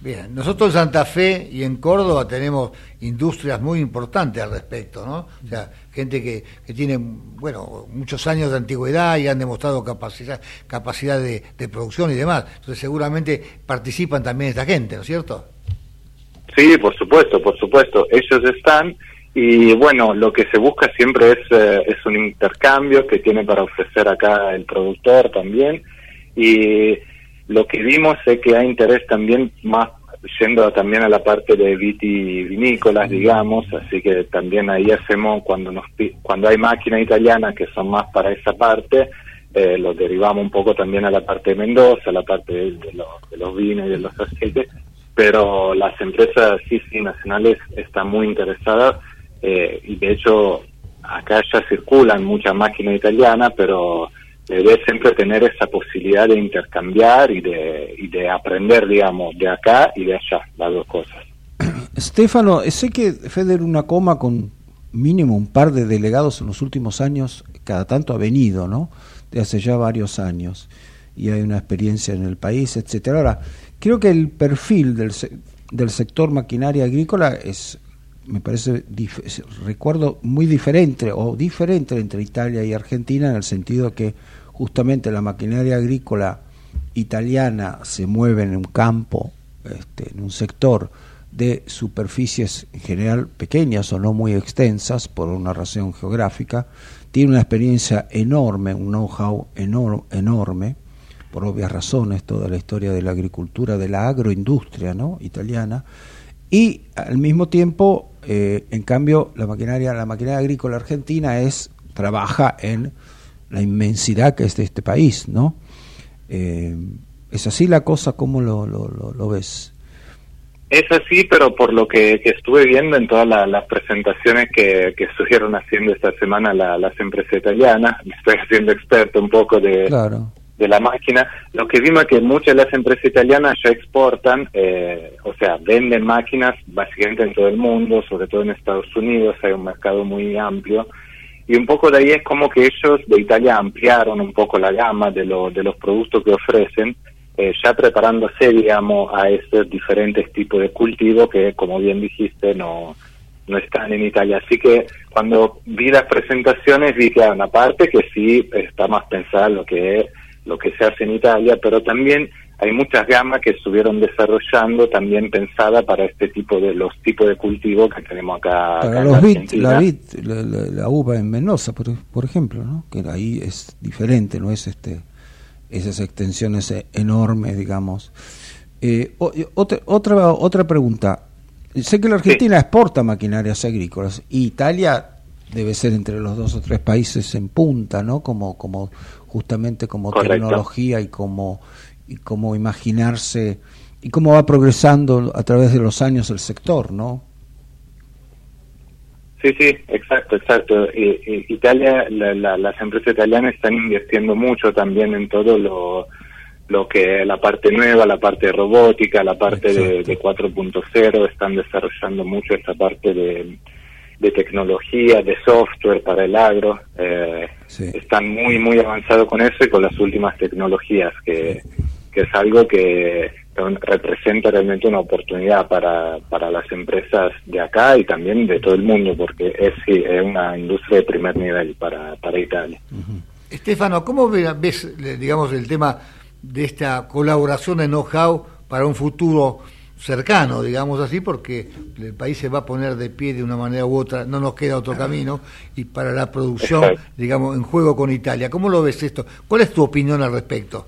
Bien, nosotros en Santa Fe y en Córdoba tenemos industrias muy importantes al respecto, ¿no? O sea, gente que, que tiene, bueno, muchos años de antigüedad y han demostrado capacidad, capacidad de, producción y demás. Entonces seguramente participan también esta gente, ¿no es cierto? Sí, por supuesto, por supuesto. Ellos están y bueno, lo que se busca siempre es, eh, es un intercambio que tiene para ofrecer acá el productor también y lo que vimos es que hay interés también más yendo también a la parte de vitivinícolas, digamos, así que también ahí hacemos cuando nos cuando hay máquinas italianas que son más para esa parte, eh, lo derivamos un poco también a la parte de Mendoza, a la parte de, los, vinos y de los aceites, pero las empresas sí, sí, nacionales están muy interesadas eh, y de hecho acá ya circulan muchas máquinas italianas, pero debe siempre tener esa posibilidad de intercambiar y de, y de aprender, digamos, de acá y de allá, las dos cosas. Stefano, sé que Feder una coma con mínimo un par de delegados en los últimos años, cada tanto ha venido, ¿no? De hace ya varios años. y hay una experiencia en el país, etcétera. Ahora, creo que el perfil del, del sector maquinaria agrícola es me parece, recuerdo, muy diferente o diferente entre Italia y Argentina en el sentido que justamente la maquinaria agrícola italiana se mueve en un campo, este, en un sector de superficies en general pequeñas o no muy extensas por una razón geográfica, tiene una experiencia enorme, un know-how enorme, por obvias razones, toda la historia de la agricultura, de la agroindustria ¿no? italiana, y al mismo tiempo, eh, en cambio, la maquinaria, la maquinaria agrícola argentina es trabaja en la inmensidad que es de este país, ¿no? Eh, ¿Es así la cosa? ¿Cómo lo, lo, ves? Es así, pero por lo que, estuve viendo en todas las presentaciones que, que estuvieron haciendo esta semana las empresas italianas, estoy haciendo experto un poco de, de la máquina, lo que vimos es que muchas de las empresas italianas ya exportan, eh, o sea, venden máquinas básicamente en todo el mundo, sobre todo en Estados Unidos, hay un mercado muy amplio, y un poco de ahí es como que ellos de Italia ampliaron un poco la gama de, de los productos que ofrecen, eh, ya preparándose, digamos, a esos diferentes tipos de cultivo que, como bien dijiste, no, no están en Italia. Así que cuando vi las presentaciones vi que hay una parte que sí está más pensada en lo que es lo que se hace en Italia, pero también hay muchas gamas que estuvieron desarrollando también pensada para este tipo de los tipos de cultivo que tenemos acá. Para los bit, la, bit, la, uva en Menosa, por, por ejemplo, ¿no? que ahí es diferente, no es este esas extensiones enormes, digamos. Eh, otra, otra otra pregunta. Sé que la Argentina exporta maquinarias agrícolas y Italia debe ser entre los dos o tres países en punta, ¿no? Como como justamente como tecnología y como, y como imaginarse y cómo va progresando a través de los años el sector, ¿no? Sí, sí, exacto, exacto. Italia, las empresas italianas están invirtiendo mucho también en todo lo, lo que la parte nueva, la parte robótica, la parte de, de 4.0, están desarrollando mucho esta parte de, de tecnología, de software para el agro. Eh, están muy, muy avanzados con eso y con las últimas tecnologías, que, es algo que representa realmente una oportunidad para, para las empresas de acá y también de todo el mundo, porque es, es una industria de primer nivel para, para Italia. Estefano, ¿cómo ves, digamos, el tema de esta colaboración de know-how para un futuro cercano, digamos así, porque el país se va a poner de pie de una manera u otra, no nos queda otro camino, y para la producción, digamos, en juego con Italia. ¿Cómo lo ves esto? ¿Cuál es tu opinión al respecto?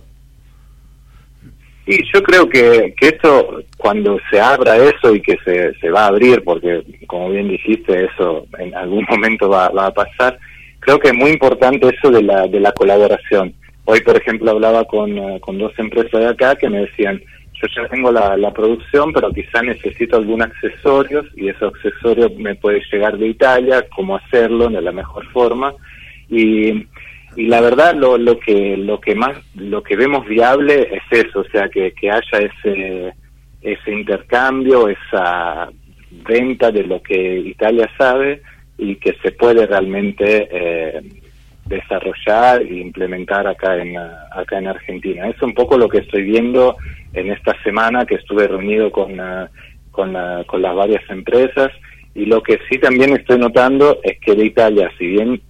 Y yo creo que, que esto, cuando se abra eso y que se, se va a abrir, porque como bien dijiste, eso en algún momento va, va a pasar, creo que es muy importante eso de la, de la colaboración. Hoy, por ejemplo, hablaba con, eh, con dos empresas de acá que me decían, yo ya tengo la, la producción, pero quizá necesito algún accesorios y esos accesorios me puede llegar de Italia, cómo hacerlo de la mejor forma. Y, y la verdad lo, lo que lo que más lo que vemos viable es eso, o sea que, que haya ese ese intercambio, esa venta de lo que Italia sabe y que se puede realmente eh, desarrollar e implementar acá en acá en Argentina. Es un poco lo que estoy viendo en esta semana que estuve reunido con, con las varias empresas y lo que sí también estoy notando es que de Italia, si bien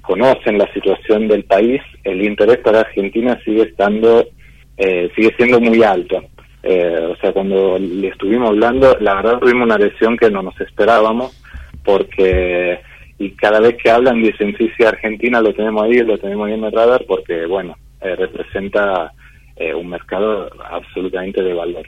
conocen la situación del país, el interés para Argentina sigue estando, eh, sigue siendo muy alto. Eh, o sea, cuando le estuvimos hablando, la verdad tuvimos una lesión que no nos esperábamos, porque y cada vez que hablan sí, sí, Argentina lo tenemos ahí, lo tenemos ahí en el radar, porque bueno, eh, representa eh, un mercado absolutamente de valor.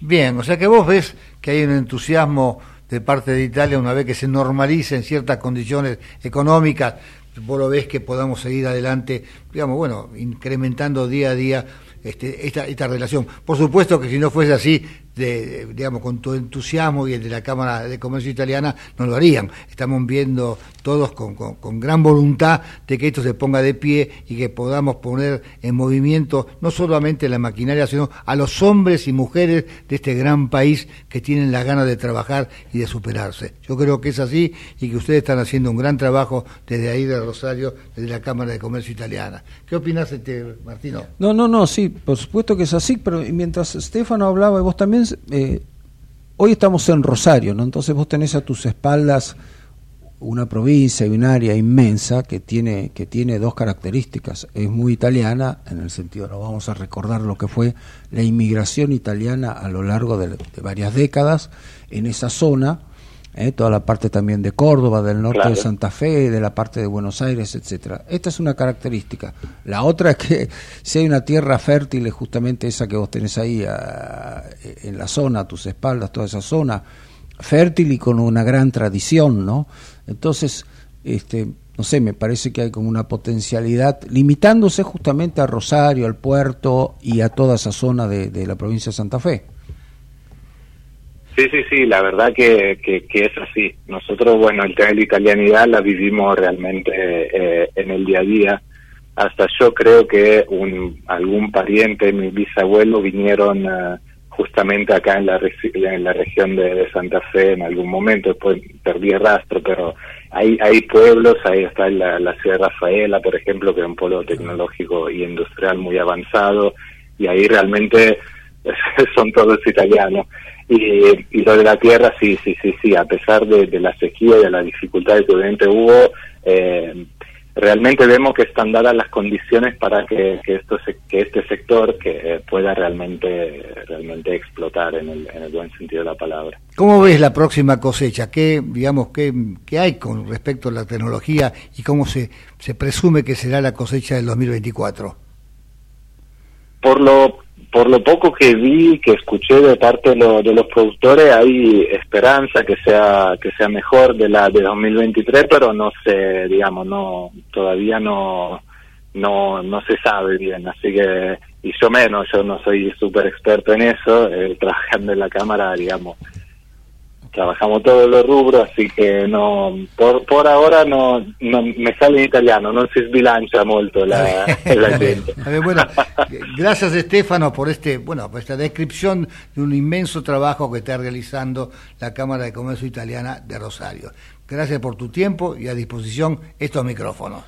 Bien, o sea que vos ves que hay un entusiasmo de parte de Italia una vez que se normalicen ciertas condiciones económicas, vos lo ves que podamos seguir adelante, digamos, bueno, incrementando día a día este, esta, esta relación. Por supuesto que si no fuese así, de, digamos, con tu entusiasmo y el de la Cámara de Comercio Italiana, no lo harían. Estamos viendo todos con, con, gran voluntad de que esto se ponga de pie y que podamos poner en movimiento no solamente la maquinaria, sino a los hombres y mujeres de este gran país que tienen las ganas de trabajar y de superarse. Yo creo que es así y que ustedes están haciendo un gran trabajo desde ahí de Rosario, desde la Cámara de Comercio Italiana. ¿Qué opinas, este, Martino? No, no, no, sí, por supuesto que es así, pero mientras Estefano hablaba y vos también, eh, hoy estamos en Rosario, ¿no? Entonces vos tenés a tus espaldas una provincia y un área inmensa que tiene, que tiene dos características. Es muy italiana, en el sentido, no vamos a recordar lo que fue la inmigración italiana a lo largo de, varias décadas en esa zona, eh, toda la parte también de Córdoba, del norte de Santa Fe, de la parte de Buenos Aires, etcétera. Esta es una característica. La otra es que si hay una tierra fértil, es justamente esa que vos tenés ahí en la zona, a tus espaldas, toda esa zona, fértil y con una gran tradición, ¿no? Entonces, este, no sé, me parece que hay como una potencialidad, limitándose justamente a Rosario, al puerto y a toda esa zona de, la provincia de Santa Fe. Sí, sí, sí, la verdad que, que, es así. Nosotros, bueno, el tema de la italianidad la vivimos realmente eh, en el día a día. Hasta yo creo que un, algún pariente, mi bisabuelo, vinieron... Uh, justamente acá en la, en la región de, Santa Fe en algún momento, después perdí el rastro, pero hay, hay pueblos, ahí está la, la ciudad de Rafaela, por ejemplo, que es un pueblo tecnológico y industrial muy avanzado, y ahí realmente son todos italianos. Y, y lo de la tierra, sí, sí, sí, sí, a pesar de, de la sequía y de la dificultad que obviamente hubo, eh, realmente vemos que están dadas las condiciones para que, esto que este sector que pueda realmente realmente explotar en el, en el, buen sentido de la palabra. ¿Cómo ves la próxima cosecha? ¿Qué digamos qué, qué hay con respecto a la tecnología y cómo se, se presume que será la cosecha del 2024? Por lo por lo poco que vi, que escuché de parte de, los productores, hay esperanza que sea que sea mejor de la de 2023, pero no sé, digamos, no todavía no no no se sabe bien, así que y yo menos, yo no soy súper experto en eso, eh, trabajando en la cámara, digamos, trabajamos todos los rubros, así que no, por, por ahora no, no me sale en italiano, no se sbilancia molto la, la gente. bueno, gracias Estefano por este, bueno, por esta descripción de un inmenso trabajo que está realizando la Cámara de Comercio Italiana de Rosario. Gracias por tu tiempo y a disposición estos micrófonos.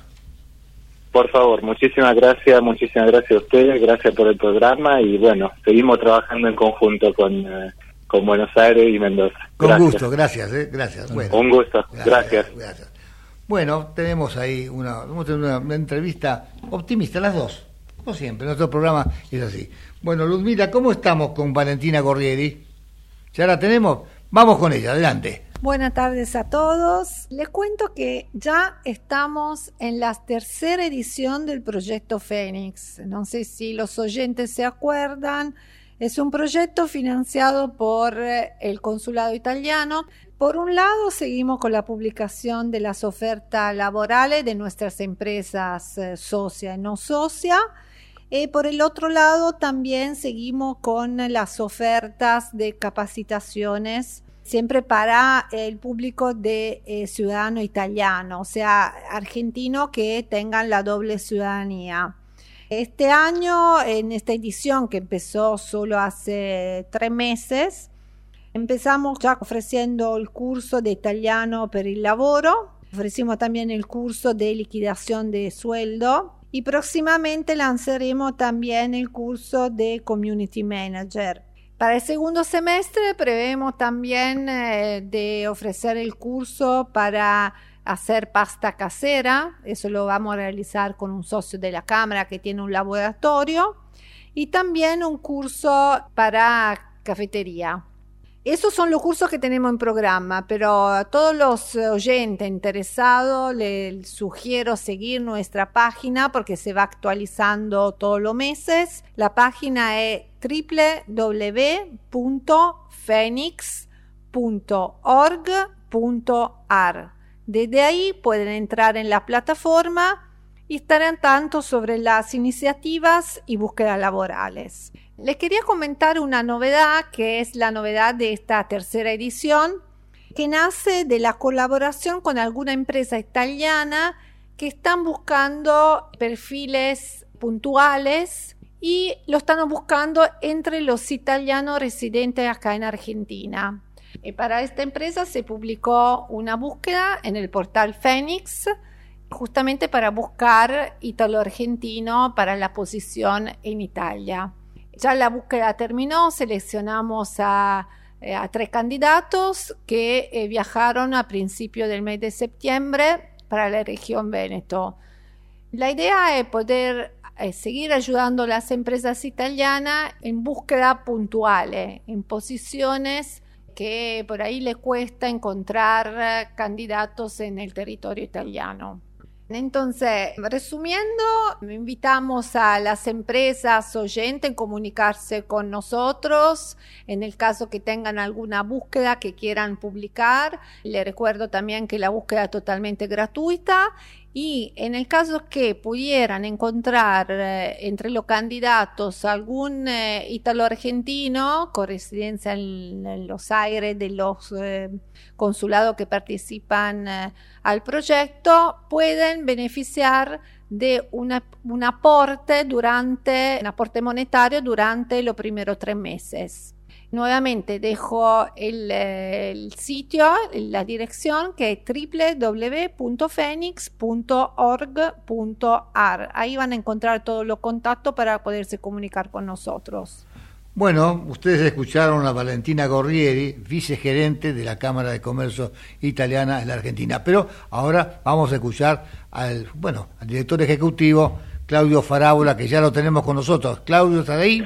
Por favor, muchísimas gracias, muchísimas gracias a ustedes, gracias por el programa y bueno, seguimos trabajando en conjunto con... Eh, con Buenos Aires y Mendoza. Con gusto, gracias, ¿eh? gracias. Bueno, Un gusto, gracias. Bueno, tenemos ahí una, una, entrevista optimista, las dos, como siempre, nuestro programa es así. Bueno, Ludmila, ¿cómo estamos con Valentina Gorrieri? ¿Ya la tenemos? Vamos con ella, adelante. Buenas tardes a todos. Les cuento que ya estamos en la tercera edición del proyecto Fénix. No sé si los oyentes se acuerdan, es un proyecto financiado por eh, el Consulado Italiano. Por un lado, seguimos con la publicación de las ofertas laborales de nuestras empresas eh, socia y no socia. Y por el otro lado, también seguimos con las ofertas de capacitaciones siempre para el público de eh, ciudadano italiano, o sea, argentino que tengan la doble ciudadanía. Este año, en esta edición que empezó solo hace tres meses, empezamos ya ofreciendo el curso de italiano per il lavoro, ofrecimos también el curso de liquidación de sueldo y próximamente lanzaremos también el curso de community manager. Para el segundo semestre prevemos también eh, de ofrecer el curso para hacer pasta casera, eso lo vamos a realizar con un socio de la Cámara que tiene un laboratorio, y también un curso para cafetería. Esos son los cursos que tenemos en programa, pero a todos los oyentes interesados les sugiero seguir nuestra página porque se va actualizando todos los meses. La página es www.phoenix.org.ar. Desde ahí pueden entrar en la plataforma y estarán tanto sobre las iniciativas y búsquedas laborales. Les quería comentar una novedad que es la novedad de esta tercera edición, que nace de la colaboración con alguna empresa italiana que están buscando perfiles puntuales y lo están buscando entre los italianos residentes acá en Argentina. Y para esta empresa se publicó una búsqueda en el portal Fénix justamente para buscar italo-argentino para la posición en Italia. Ya la búsqueda terminó, seleccionamos a, eh, tres candidatos que eh, viajaron a principios del mes de septiembre para la región Veneto. La idea es poder eh, seguir ayudando a las empresas italianas en búsqueda puntuales, en posiciones que por ahí le cuesta encontrar candidatos en el territorio italiano. Entonces, resumiendo, invitamos a las empresas oyentes a comunicarse con nosotros en el caso que tengan alguna búsqueda que quieran publicar. Le recuerdo también que la búsqueda es totalmente gratuita y en el caso que pudieran encontrar eh, entre los candidatos algún eh, italo-argentino con residencia en, los aires de los eh, consulados que participan al proyecto, pueden beneficiar de un aporte durante un aporte monetario durante los primeros tres meses. Nuevamente dejo el, sitio, la dirección que es www.fenix.org.ar. Ahí van a encontrar todos los contactos para poderse comunicar con nosotros. Bueno, ustedes escucharon a Valentina Gorrieri, vicegerente de la Cámara de Comercio Italiana en la Argentina. Pero ahora vamos a escuchar al, bueno, al director ejecutivo, Claudio Farábola, que ya lo tenemos con nosotros. Claudio, ¿está ahí?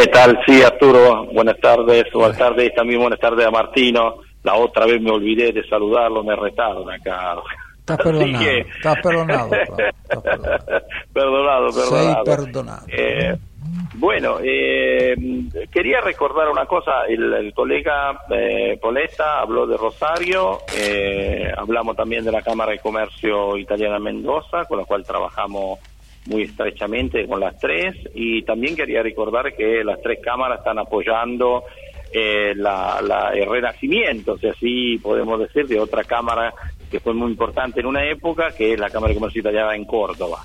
¿Qué tal? Sí, Arturo, buenas tardes, buenas tardes, también buenas tardes a Martino. La otra vez me olvidé de saludarlo, me retaron acá. Estás perdonado, estás perdonado, perdonado. perdonado, perdonado. Eh, bueno, eh, quería recordar una cosa, el, colega eh, Poletta habló de Rosario, eh, hablamos también de la Cámara de Comercio Italiana Mendoza, con la cual trabajamos muy estrechamente con las tres y también quería recordar que las tres cámaras están apoyando eh, la, el renacimiento, si así podemos decir, de otra cámara que fue muy importante en una época, que es la Cámara de Comercio Italiana en Córdoba.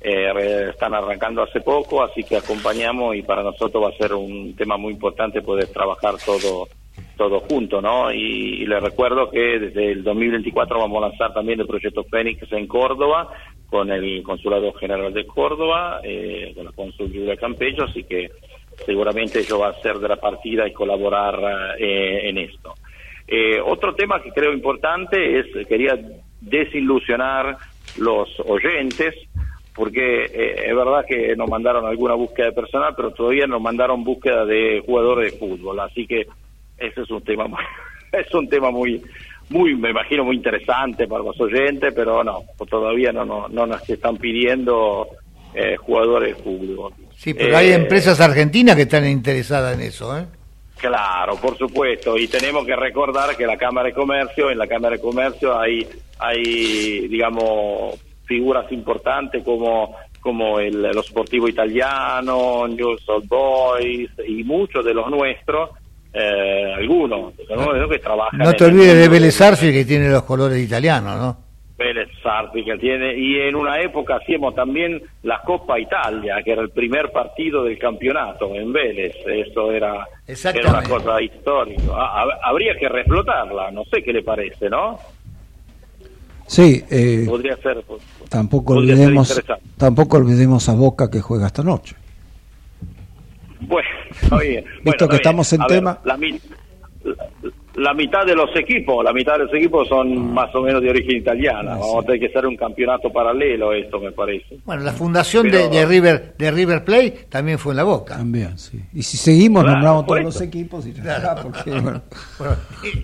Eh, están arrancando hace poco, así que acompañamos y para nosotros va a ser un tema muy importante poder trabajar todo todo junto, ¿no? Y, les recuerdo que desde el 2024 vamos a lanzar también el proyecto Fénix en Córdoba, con el Consulado General de Córdoba, eh, con la Consul Julia Campello, así que seguramente yo va a ser de la partida y colaborar eh, en esto. Eh, otro tema que creo importante es, quería desilusionar los oyentes, porque es verdad que nos mandaron alguna búsqueda de personal, pero todavía nos mandaron búsqueda de jugadores de fútbol, así que ese es un tema muy, es un tema muy muy, me imagino, muy interesante para los oyentes, pero no, todavía no, no, no nos están pidiendo eh, jugadores públicos. Sí, pero hay eh, empresas argentinas que están interesadas en eso, ¿eh? Claro, por supuesto, y tenemos que recordar que la Cámara de Comercio, en la Cámara de Comercio hay, hay digamos, figuras importantes como como el, el Sportivo Italiano, News Old Boys y muchos de los nuestros eh, algunos, que trabajan. No te olvides de Vélez que tiene los colores italianos, ¿no? Vélez que tiene, y en una época hacíamos también la Copa Italia, que era el primer partido del campeonato en Vélez, eso era, era una cosa histórica. Ah, habría que reflotarla, no sé qué le parece, ¿no? Sí, eh, podría ser. Pues, tampoco olvidemos, tampoco olvidemos a Boca que juega esta noche. Bueno, está bien. Visto que estamos en tema. la, mitad de los equipos, la mitad de los equipos son ah. más o menos de origen italiana. Ah, Vamos a tener que hacer un campeonato paralelo esto, me parece. Bueno, la fundación de, River de River Play también fue en la Boca. También, sí. Y si seguimos nombramos todos los equipos y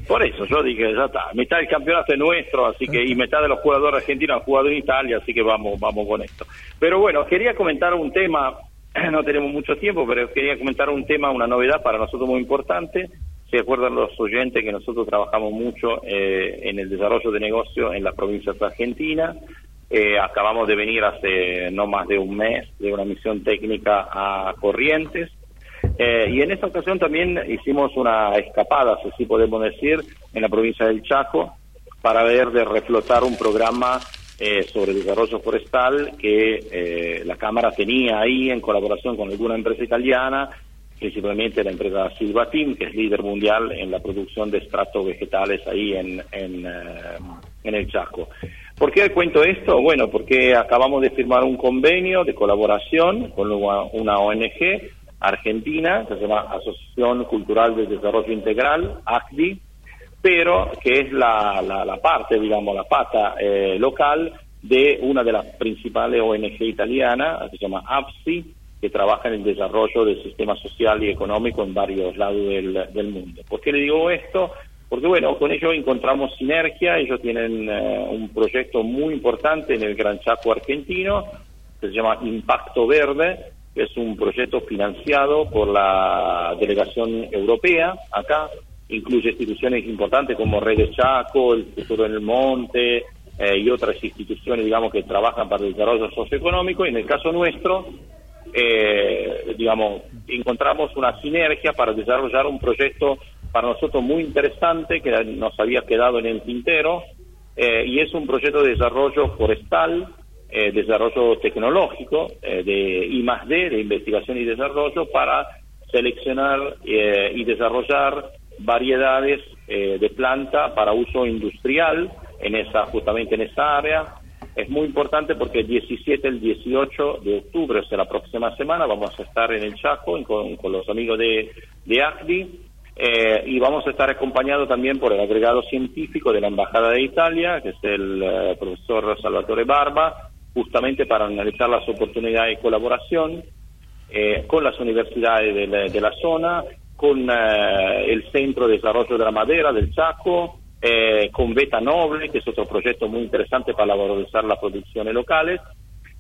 Por eso yo dije, ya está, mitad del campeonato es nuestro, así que y mitad de los jugadores argentinos han jugado en Italia, así que vamos vamos con esto. Pero bueno, quería comentar un tema no tenemos mucho tiempo, pero quería comentar un tema, una novedad para nosotros muy importante. Se acuerdan los oyentes que nosotros trabajamos mucho eh, en el desarrollo de negocio en las provincias argentinas. Eh, acabamos de venir hace no más de un mes de una misión técnica a Corrientes. Eh, y en esta ocasión también hicimos una escapada, si podemos decir, en la provincia del Chaco para ver de reflotar un programa eh, sobre desarrollo forestal que la Cámara tenía ahí en colaboración con alguna empresa italiana, principalmente la empresa Silvatim, que es líder mundial en la producción de estratos vegetales ahí en, en, en el Chaco. ¿Por qué cuento esto? Bueno, porque acabamos de firmar un convenio de colaboración con una ONG argentina, que se llama Asociación Cultural de Desarrollo Integral, ACDI, pero que es la, la, parte, digamos, la pata eh, local de una de las principales ONG italianas, que se llama APSI, que trabaja en el desarrollo del sistema social y económico en varios lados del, del mundo. ¿Por qué le digo esto? porque bueno, con ellos encontramos sinergia, ellos tienen eh, un proyecto muy importante en el Gran Chaco argentino, que se llama Impacto Verde, que es un proyecto financiado por la delegación europea acá, incluye instituciones importantes como Redes Chaco, el Futuro en el Monte eh, y otras instituciones, digamos, que trabajan para el desarrollo socioeconómico, y en el caso nuestro, eh, digamos, encontramos una sinergia para desarrollar un proyecto para nosotros muy interesante que nos había quedado en el tintero eh, y es un proyecto de desarrollo forestal, eh, desarrollo tecnológico, eh, de I más D, de investigación y desarrollo, para seleccionar y desarrollar variedades de planta para uso industrial en esa justamente en esa área. Es muy importante porque el 17 el 18 de octubre, o sea, la próxima semana, vamos a estar en el Chaco con, con los amigos de, de ACDI eh, y vamos a estar acompañados también por el agregado científico de la Embajada de Italia, que es el eh, profesor Salvatore Barba, justamente para analizar las oportunidades de colaboración eh, con las universidades de la, zona, con el Centro de Desarrollo de la Madera del Chaco, con Beta Noble, que es otro proyecto muy interesante para valorizar las producciones locales,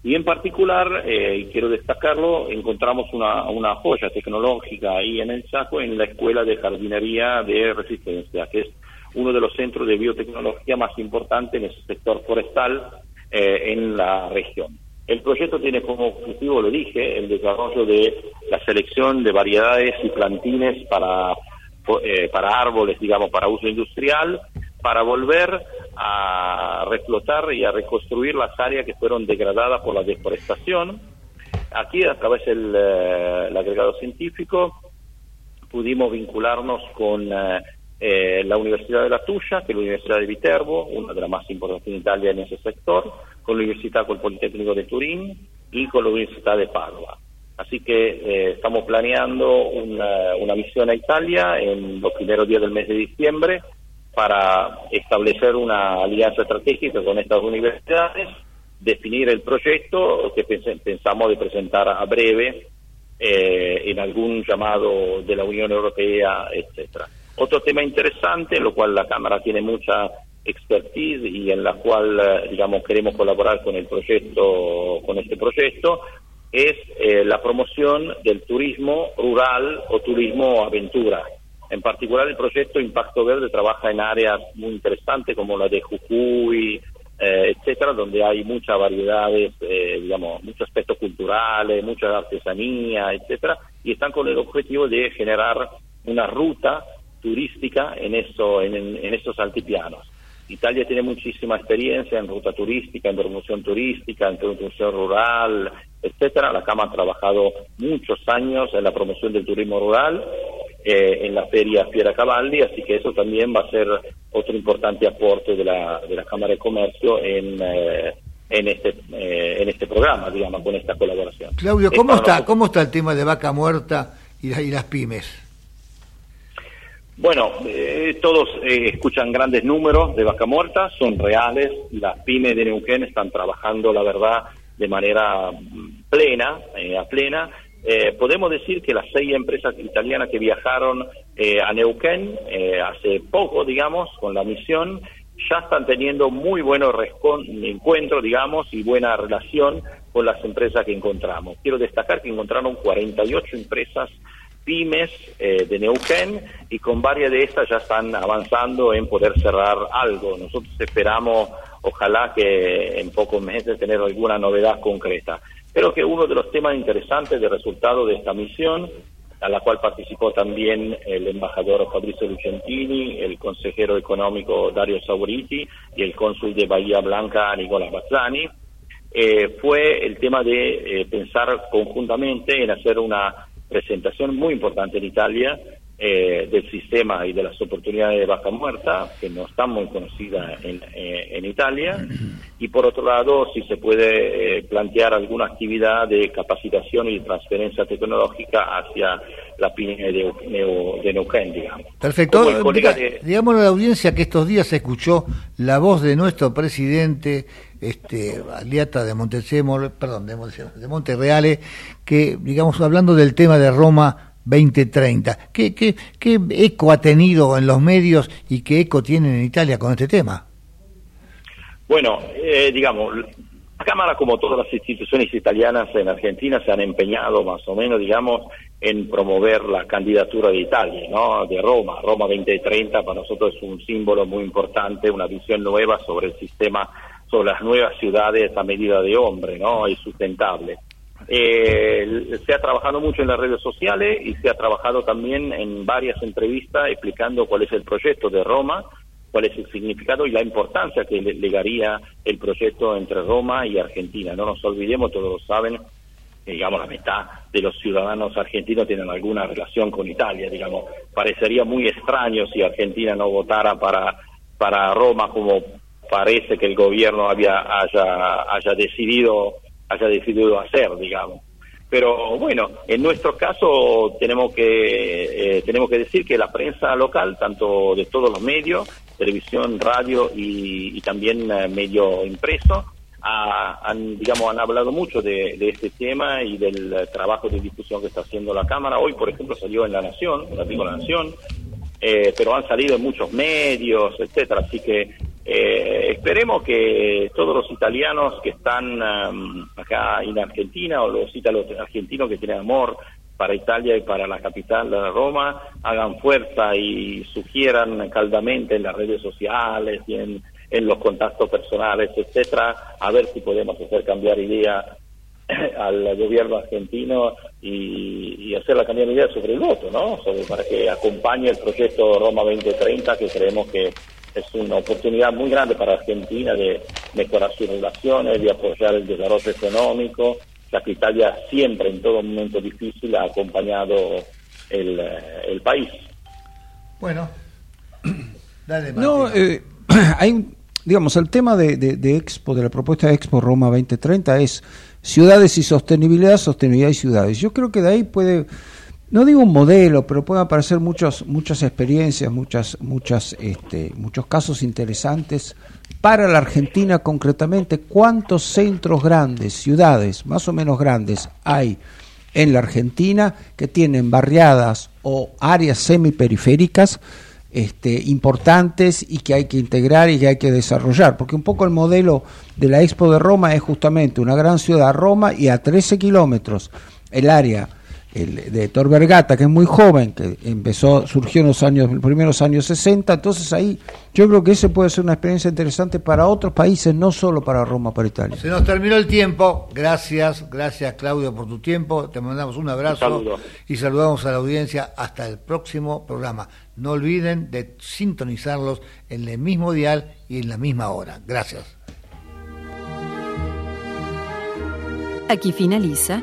y en particular, eh, y quiero destacarlo, encontramos una, una joya tecnológica ahí en el Chaco, en la Escuela de Jardinería de Resistencia, que es uno de los centros de biotecnología más importantes en ese sector forestal eh, en la región. El proyecto tiene como objetivo, lo dije, el desarrollo de la selección de variedades y plantines para, eh, para árboles, digamos, para uso industrial, para volver a reflotar y a reconstruir las áreas que fueron degradadas por la deforestación. Aquí, a través del eh, agregado científico, pudimos vincularnos con eh, eh, la Universidad de La Tuya, que es la Universidad de Viterbo, una de las más importantes en Italia en ese sector, con la Universidad con el Politécnico de Turín y con la Universidad de Padua. Así que estamos planeando una, una misión a Italia en los primeros días del mes de diciembre para establecer una alianza estratégica con estas universidades, definir el proyecto que pensamos de presentar a breve eh, en algún llamado de la Unión Europea, etcétera. Otro tema interesante, en lo cual la Cámara tiene mucha expertise y en la cual, eh, digamos, queremos colaborar con el proyecto, con este proyecto, es eh, la promoción del turismo rural o turismo aventura. En particular, el proyecto Impacto Verde trabaja en áreas muy interesantes como la de Jujuy, eh, etcétera, donde hay muchas variedades, eh, digamos, muchos aspectos culturales, mucha artesanía, etcétera, y están con el objetivo de generar una ruta turística en, eso, en, en estos altiplanos. Italia tiene muchísima experiencia en ruta turística, en promoción turística, en promoción rural, etcétera. La Cama ha trabajado muchos años en la promoción del turismo rural eh, en la feria Fiera Cavalli, así que eso también va a ser otro importante aporte de la, de la Cámara de Comercio en, eh, en, este, eh, en este programa, digamos, con esta colaboración. Claudio, ¿cómo, está, ¿cómo está el tema de vaca muerta y, y las pymes? Bueno, todos escuchan grandes números de vaca muerta, son reales, las pymes de Neuquén están trabajando, la verdad, de manera plena, a plena, eh, podemos decir que las seis empresas italianas que viajaron eh, a Neuquén eh, hace poco, digamos, con la misión, ya están teniendo muy buenos encuentros, digamos, y buena relación con las empresas que encontramos. Quiero destacar que encontraron 48 empresas pymes de Neuquén y con varias de estas ya están avanzando en poder cerrar algo. Nosotros esperamos ojalá que en pocos meses tener alguna novedad concreta. Creo que uno de los temas interesantes de resultado de esta misión, a la cual participó también el embajador Fabrizio Lucentini, el consejero económico Dario Sauriti y el cónsul de Bahía Blanca Nicolás Bazzani, eh, fue el tema de eh, pensar conjuntamente en hacer una presentación muy importante en Italia eh, del sistema y de las oportunidades de vaca muerta, que no están muy conocidas en, eh, en Italia, y por otro lado, si se puede eh, plantear alguna actividad de capacitación y transferencia tecnológica hacia la pyme de, de, Neuquén, digamos. Perfecto. Digamos a la audiencia que estos días se escuchó la voz de nuestro presidente, este, Aliata de Montezemolo, perdón, de, de Monterreale, que, digamos, hablando del tema de Roma, 2030. ¿Qué, qué, ¿Qué eco ha tenido en los medios y qué eco tienen en Italia con este tema? Bueno, eh, digamos, Cámara, como todas las instituciones italianas en Argentina, se han empeñado más o menos, digamos, en promover la candidatura de Italia, ¿no? De Roma. Roma 2030 para nosotros es un símbolo muy importante, una visión nueva sobre el sistema, sobre las nuevas ciudades a medida de hombre, ¿no? Y sustentable. Eh, se ha trabajado mucho en las redes sociales y se ha trabajado también en varias entrevistas explicando cuál es el proyecto de Roma, cuál es el significado y la importancia que le legaría el proyecto entre Roma y Argentina. No nos olvidemos, todos lo saben, digamos la mitad de los ciudadanos argentinos tienen alguna relación con Italia, digamos, parecería muy extraño si Argentina no votara para, para Roma como parece que el gobierno había, haya, haya decidido haya decidido hacer, digamos. Pero bueno, en nuestro caso tenemos que eh, tenemos que decir que la prensa local, tanto de todos los medios, televisión, radio y, también eh, medio impreso, han digamos han hablado mucho de, este tema y del trabajo de difusión que está haciendo la cámara. Hoy, por ejemplo, salió en La Nación, en La Nación, eh, pero han salido en muchos medios, etcétera. Así que eh, esperemos que todos los italianos que están um, acá en Argentina o los italianos argentinos que tienen amor para Italia y para la capital de Roma hagan fuerza y sugieran caldamente en las redes sociales y en, los contactos personales, etcétera, a ver si podemos hacer cambiar idea al gobierno argentino y, y hacer la cambiar idea sobre el voto, ¿no? Sobre, para que acompañe el proyecto Roma 2030 que creemos que es una oportunidad muy grande para Argentina de mejorar sus relaciones, de apoyar el desarrollo económico, ya que Italia siempre, en todo momento difícil, ha acompañado el, eh, país. Bueno, dale, No, eh, hay digamos, el tema de, de, Expo, de la propuesta de Expo Roma 2030 es ciudades y sostenibilidad, sostenibilidad y ciudades. Yo creo que de ahí puede no digo un modelo, pero pueden aparecer muchos, muchas experiencias, muchas, muchas, este, muchos casos interesantes para la Argentina concretamente. ¿Cuántos centros grandes, ciudades más o menos grandes hay en la Argentina que tienen barriadas o áreas semiperiféricas este, importantes y que hay que integrar y que hay que desarrollar? Porque un poco el modelo de la Expo de Roma es justamente una gran ciudad, Roma, y a 13 kilómetros el área el de Tor Vergata, que es muy joven, que empezó, surgió en los años, primeros años 60, entonces ahí yo creo que ese puede ser una experiencia interesante para otros países, no solo para Roma, para Italia. Se nos terminó el tiempo, gracias, gracias Claudio por tu tiempo, te mandamos un abrazo y saludamos a la audiencia hasta el próximo programa. No olviden de sintonizarlos en el mismo dial y en la misma hora. Gracias. Aquí finaliza